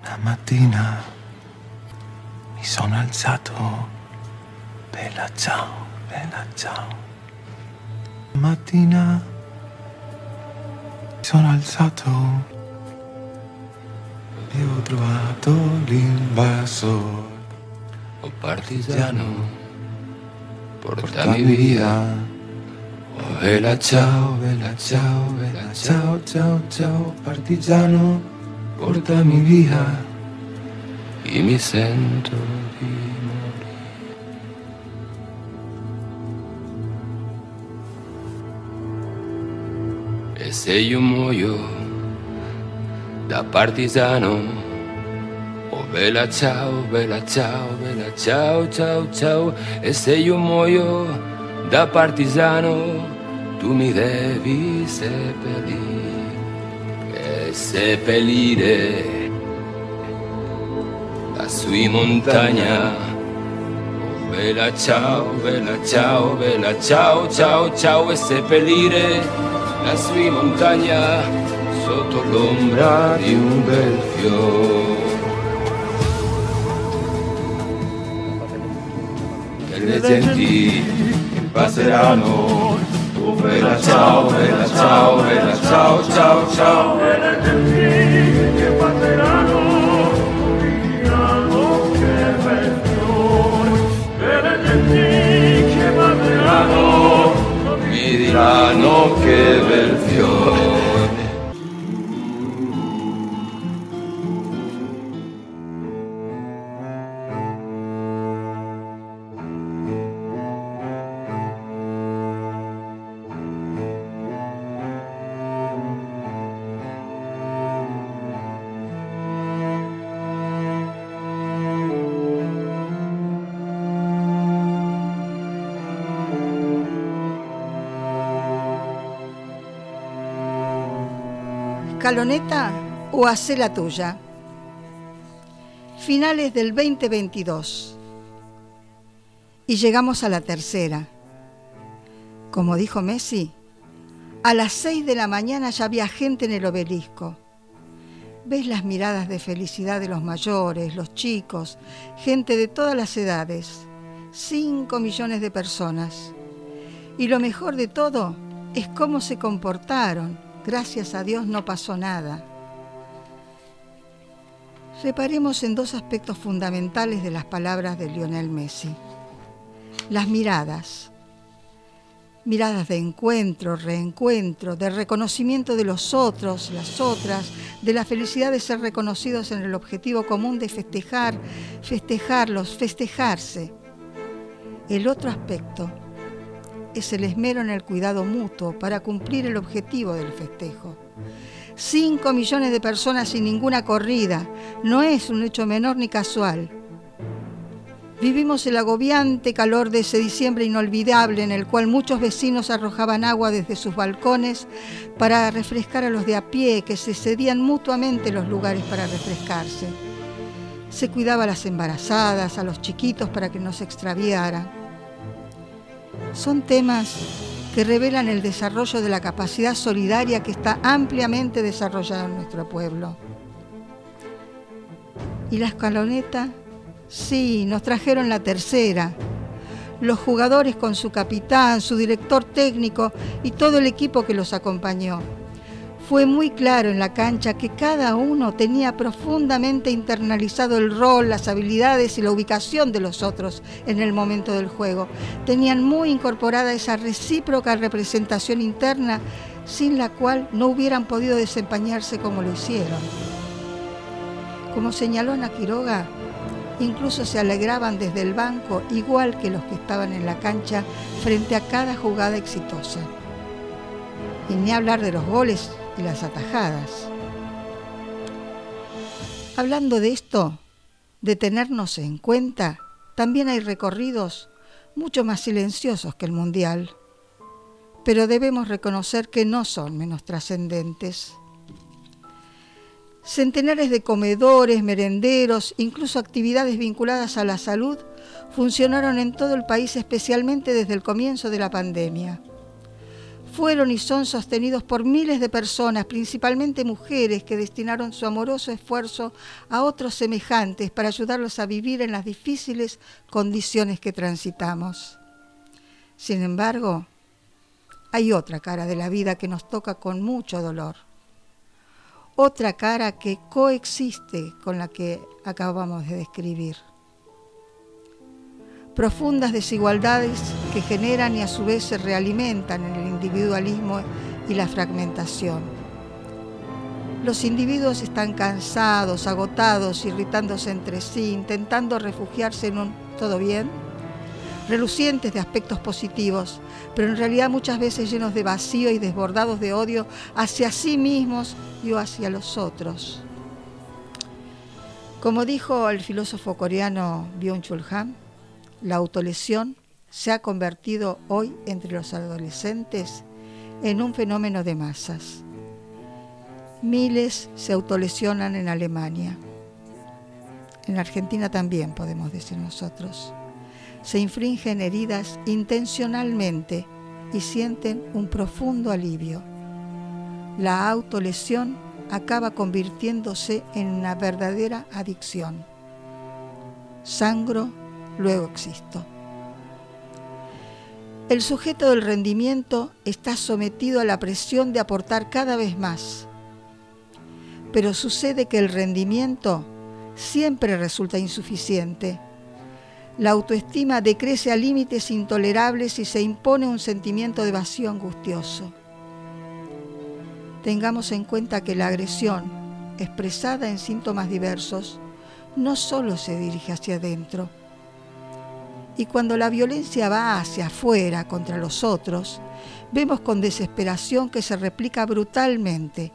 Una mattina mi sono alzato, bella ciao, bella ciao. Una mattina mi sono alzato e ho trovato l'invasor. Oh partigiano, porta mi via. Oh bella ciao, bella ciao, bella ciao, ciao, ciao, partigiano, E mi sento di morire. E se io muoio da partigiano, oh bella ciao, bella ciao, bella ciao, ciao, ciao, e se io muoio da partigiano, tu mi devi seppellire, e seppellire lassù in montagna. Oh bella ciao, bella ciao, bella ciao, ciao, ciao, e seppellire lassù in montagna sotto l'ombra di un bel fiore. E le genti che passeranno, oh bella ciao, bella ciao, bella ciao, ciao, ciao. E le genti che passeranno, diranno che bel fiore. E le genti che passeranno, mi diranno che bel fiore. Escaloneta o hacé la tuya. Finales del 2022. Y llegamos a la tercera. Como dijo Messi, a las 6 de la mañana ya había gente en el obelisco. Ves las miradas de felicidad de los mayores, los chicos, gente de todas las edades. 5 millones de personas. Y lo mejor de todo es cómo se comportaron gracias a Dios no pasó nada. Reparemos en dos aspectos fundamentales de las palabras de Lionel Messi. Las miradas. Miradas de encuentro, reencuentro, de reconocimiento de los otros, las otras, de la felicidad de ser reconocidos en el objetivo común de festejar, festejarlos, festejarse. El otro aspecto es el esmero en el cuidado mutuo para cumplir el objetivo del festejo. Cinco millones de personas sin ninguna corrida no es un hecho menor ni casual. Vivimos el agobiante calor de ese diciembre inolvidable en el cual muchos vecinos arrojaban agua desde sus balcones para refrescar a los de a pie que se cedían mutuamente los lugares para refrescarse. Se cuidaba a las embarazadas, a los chiquitos para que no se extraviaran son temas que revelan el desarrollo de la capacidad solidaria que está ampliamente desarrollada en nuestro pueblo. ¿Y la escaloneta? Sí, nos trajeron la tercera. Los jugadores con su capitán, su director técnico y todo el equipo que los acompañó. Fue muy claro en la cancha que cada uno tenía profundamente internalizado el rol, las habilidades y la ubicación de los otros en el momento del juego. Tenían muy incorporada esa recíproca representación interna sin la cual no hubieran podido desempeñarse como lo hicieron. Como señaló Ana Quiroga, incluso se alegraban desde el banco igual que los que estaban en la cancha frente a cada jugada exitosa. Y ni hablar de los goles y las atajadas. Hablando de esto, de tenernos en cuenta, también hay recorridos mucho más silenciosos que el Mundial, pero debemos reconocer que no son menos trascendentes. Centenares de comedores, merenderos, incluso actividades vinculadas a la salud funcionaron en todo el país, especialmente desde el comienzo de la pandemia fueron y son sostenidos por miles de personas, principalmente mujeres, que destinaron su amoroso esfuerzo a otros semejantes para ayudarlos a vivir en las difíciles condiciones que transitamos. Sin embargo, hay otra cara de la vida que nos toca con mucho dolor. Otra cara que coexiste con la que acabamos de describir profundas desigualdades que generan y a su vez se realimentan en el individualismo y la fragmentación. Los individuos están cansados, agotados, irritándose entre sí, intentando refugiarse en un todo bien, relucientes de aspectos positivos, pero en realidad muchas veces llenos de vacío y desbordados de odio hacia sí mismos y hacia los otros. Como dijo el filósofo coreano Byung-Chul Han, la autolesión se ha convertido hoy entre los adolescentes en un fenómeno de masas. Miles se autolesionan en Alemania. En Argentina también, podemos decir nosotros. Se infringen heridas intencionalmente y sienten un profundo alivio. La autolesión acaba convirtiéndose en una verdadera adicción. Sangro luego existo. El sujeto del rendimiento está sometido a la presión de aportar cada vez más. Pero sucede que el rendimiento siempre resulta insuficiente. La autoestima decrece a límites intolerables y se impone un sentimiento de vacío angustioso. Tengamos en cuenta que la agresión, expresada en síntomas diversos, no solo se dirige hacia adentro, y cuando la violencia va hacia afuera contra los otros, vemos con desesperación que se replica brutalmente,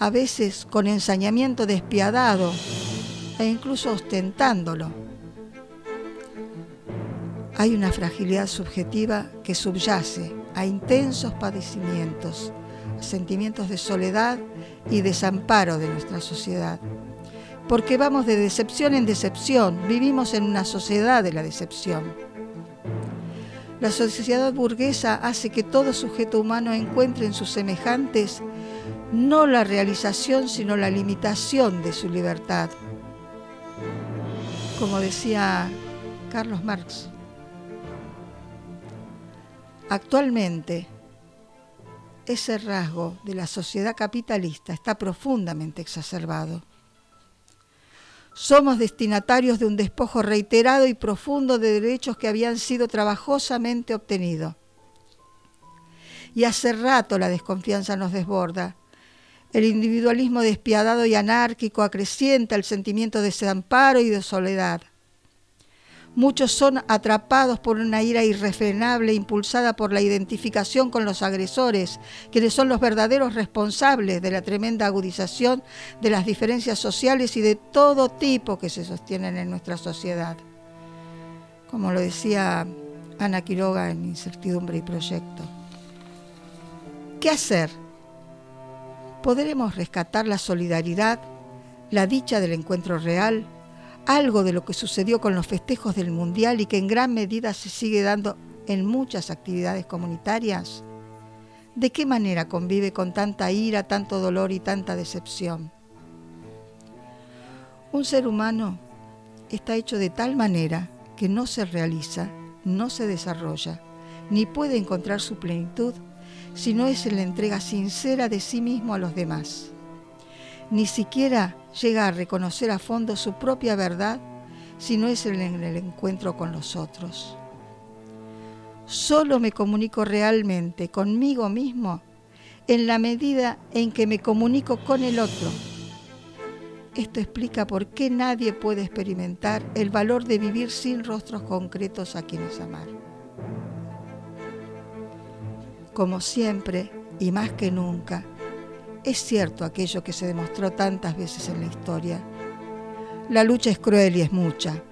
a veces con ensañamiento despiadado e incluso ostentándolo. Hay una fragilidad subjetiva que subyace a intensos padecimientos, sentimientos de soledad y desamparo de nuestra sociedad porque vamos de decepción en decepción, vivimos en una sociedad de la decepción. La sociedad burguesa hace que todo sujeto humano encuentre en sus semejantes no la realización, sino la limitación de su libertad. Como decía Carlos Marx, actualmente ese rasgo de la sociedad capitalista está profundamente exacerbado. Somos destinatarios de un despojo reiterado y profundo de derechos que habían sido trabajosamente obtenidos. Y hace rato la desconfianza nos desborda. El individualismo despiadado y anárquico acrecienta el sentimiento de desamparo y de soledad. Muchos son atrapados por una ira irrefrenable impulsada por la identificación con los agresores, quienes son los verdaderos responsables de la tremenda agudización de las diferencias sociales y de todo tipo que se sostienen en nuestra sociedad. Como lo decía Ana Quiroga en Incertidumbre y Proyecto. ¿Qué hacer? ¿Podremos rescatar la solidaridad, la dicha del encuentro real? Algo de lo que sucedió con los festejos del Mundial y que en gran medida se sigue dando en muchas actividades comunitarias? ¿De qué manera convive con tanta ira, tanto dolor y tanta decepción? Un ser humano está hecho de tal manera que no se realiza, no se desarrolla, ni puede encontrar su plenitud si no es en la entrega sincera de sí mismo a los demás. Ni siquiera llega a reconocer a fondo su propia verdad si no es en el encuentro con los otros. Solo me comunico realmente conmigo mismo en la medida en que me comunico con el otro. Esto explica por qué nadie puede experimentar el valor de vivir sin rostros concretos a quienes amar. Como siempre, y más que nunca, es cierto aquello que se demostró tantas veces en la historia. La lucha es cruel y es mucha.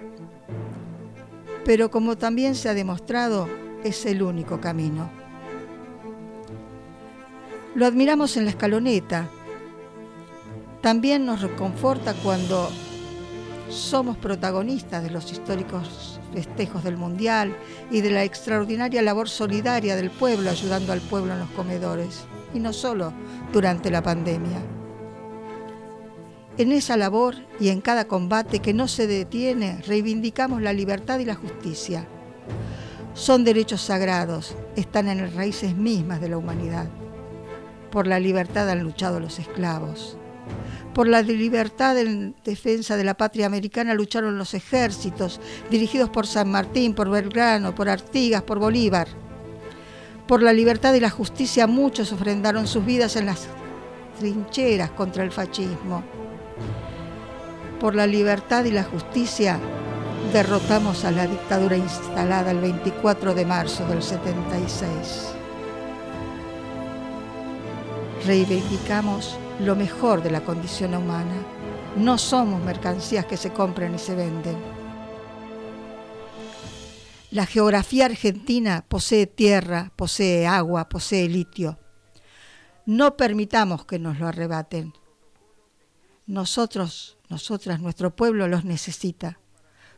Pero como también se ha demostrado, es el único camino. Lo admiramos en la escaloneta. También nos reconforta cuando somos protagonistas de los históricos festejos del Mundial y de la extraordinaria labor solidaria del pueblo ayudando al pueblo en los comedores, y no solo durante la pandemia. En esa labor y en cada combate que no se detiene, reivindicamos la libertad y la justicia. Son derechos sagrados, están en las raíces mismas de la humanidad. Por la libertad han luchado los esclavos. Por la libertad en defensa de la patria americana lucharon los ejércitos, dirigidos por San Martín, por Belgrano, por Artigas, por Bolívar. Por la libertad y la justicia muchos ofrendaron sus vidas en las trincheras contra el fascismo. Por la libertad y la justicia derrotamos a la dictadura instalada el 24 de marzo del 76. Reivindicamos lo mejor de la condición humana. No somos mercancías que se compran y se venden. La geografía argentina posee tierra, posee agua, posee litio. No permitamos que nos lo arrebaten. Nosotros, nosotras, nuestro pueblo los necesita,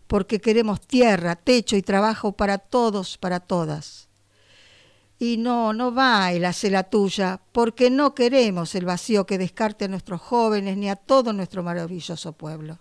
porque queremos tierra, techo y trabajo para todos, para todas. Y no, no va el hace la tuya, porque no queremos el vacío que descarte a nuestros jóvenes ni a todo nuestro maravilloso pueblo.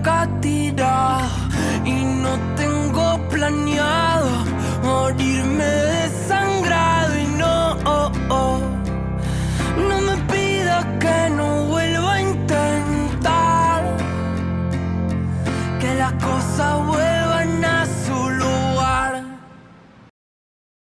Hundirme acá